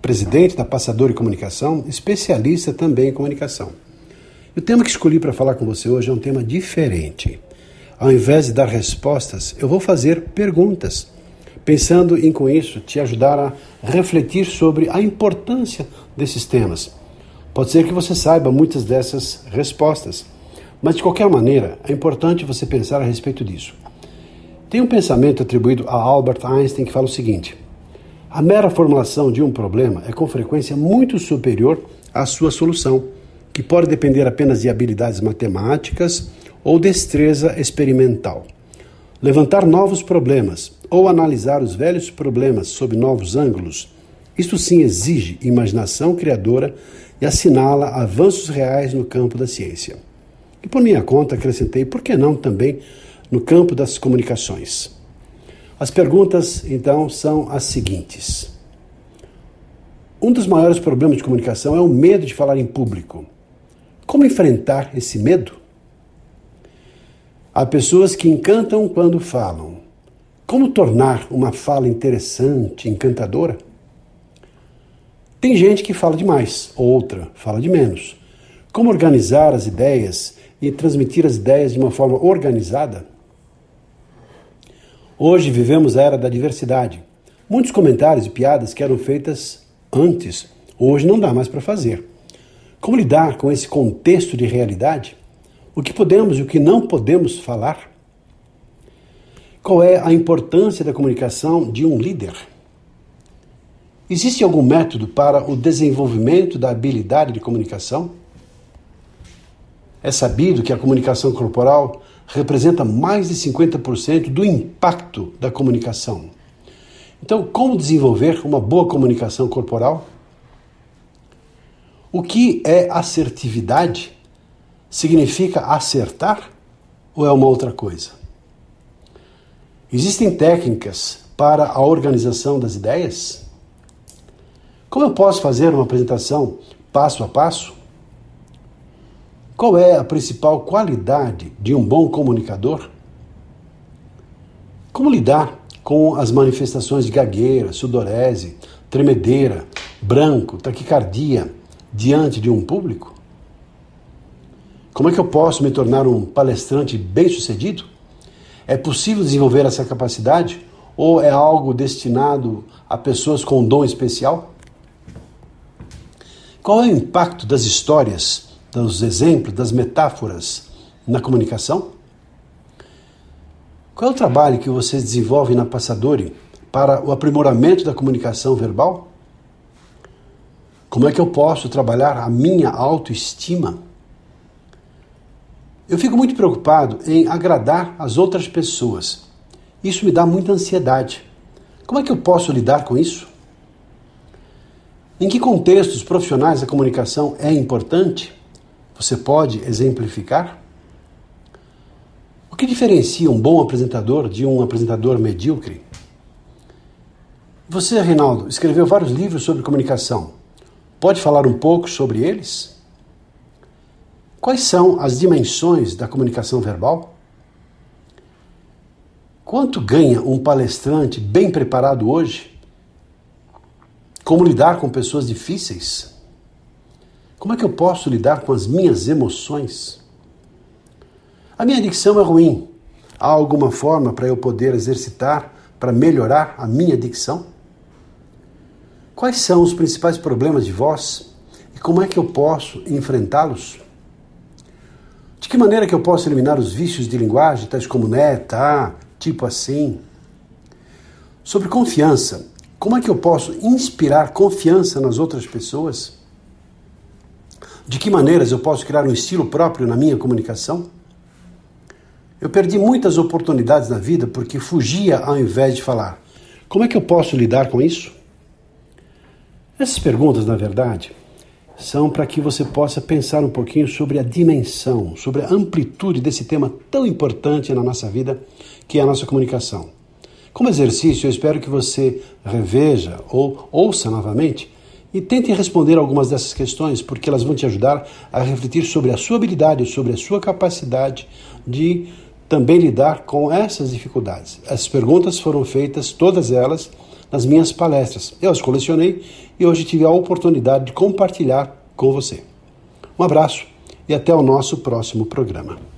presidente da Passadori Comunicação, especialista também em comunicação. E o tema que escolhi para falar com você hoje é um tema diferente. Ao invés de dar respostas, eu vou fazer perguntas, pensando em com isso te ajudar a refletir sobre a importância desses temas. Pode ser que você saiba muitas dessas respostas, mas de qualquer maneira é importante você pensar a respeito disso. Tem um pensamento atribuído a Albert Einstein que fala o seguinte: a mera formulação de um problema é com frequência muito superior à sua solução, que pode depender apenas de habilidades matemáticas ou destreza experimental. Levantar novos problemas ou analisar os velhos problemas sob novos ângulos, isto sim exige imaginação criadora e assinala avanços reais no campo da ciência. E por minha conta acrescentei, por que não também no campo das comunicações? As perguntas, então, são as seguintes. Um dos maiores problemas de comunicação é o medo de falar em público. Como enfrentar esse medo? Há pessoas que encantam quando falam. Como tornar uma fala interessante, encantadora? Tem gente que fala demais, outra fala de menos. Como organizar as ideias e transmitir as ideias de uma forma organizada? Hoje vivemos a era da diversidade. Muitos comentários e piadas que eram feitas antes, hoje não dá mais para fazer. Como lidar com esse contexto de realidade? O que podemos e o que não podemos falar? Qual é a importância da comunicação de um líder? Existe algum método para o desenvolvimento da habilidade de comunicação? É sabido que a comunicação corporal representa mais de 50% do impacto da comunicação. Então, como desenvolver uma boa comunicação corporal? O que é assertividade? Significa acertar ou é uma outra coisa? Existem técnicas para a organização das ideias? Como eu posso fazer uma apresentação passo a passo? Qual é a principal qualidade de um bom comunicador? Como lidar com as manifestações de gagueira, sudorese, tremedeira, branco, taquicardia diante de um público? Como é que eu posso me tornar um palestrante bem-sucedido? É possível desenvolver essa capacidade ou é algo destinado a pessoas com um dom especial? Qual é o impacto das histórias dos exemplos, das metáforas na comunicação? Qual é o trabalho que vocês desenvolvem na Passadori para o aprimoramento da comunicação verbal? Como é que eu posso trabalhar a minha autoestima? Eu fico muito preocupado em agradar as outras pessoas. Isso me dá muita ansiedade. Como é que eu posso lidar com isso? Em que contextos profissionais a comunicação é importante? Você pode exemplificar? O que diferencia um bom apresentador de um apresentador medíocre? Você, Reinaldo, escreveu vários livros sobre comunicação. Pode falar um pouco sobre eles? Quais são as dimensões da comunicação verbal? Quanto ganha um palestrante bem preparado hoje? Como lidar com pessoas difíceis? Como é que eu posso lidar com as minhas emoções? A minha dicção é ruim. Há alguma forma para eu poder exercitar, para melhorar a minha dicção? Quais são os principais problemas de voz e como é que eu posso enfrentá-los? De que maneira que eu posso eliminar os vícios de linguagem, tais como né, tá, tipo assim? Sobre confiança, como é que eu posso inspirar confiança nas outras pessoas? De que maneiras eu posso criar um estilo próprio na minha comunicação? Eu perdi muitas oportunidades na vida porque fugia ao invés de falar. Como é que eu posso lidar com isso? Essas perguntas, na verdade, são para que você possa pensar um pouquinho sobre a dimensão, sobre a amplitude desse tema tão importante na nossa vida, que é a nossa comunicação. Como exercício, eu espero que você reveja ou ouça novamente e tente responder algumas dessas questões, porque elas vão te ajudar a refletir sobre a sua habilidade, sobre a sua capacidade de também lidar com essas dificuldades. As perguntas foram feitas, todas elas, nas minhas palestras. Eu as colecionei e hoje tive a oportunidade de compartilhar com você. Um abraço e até o nosso próximo programa.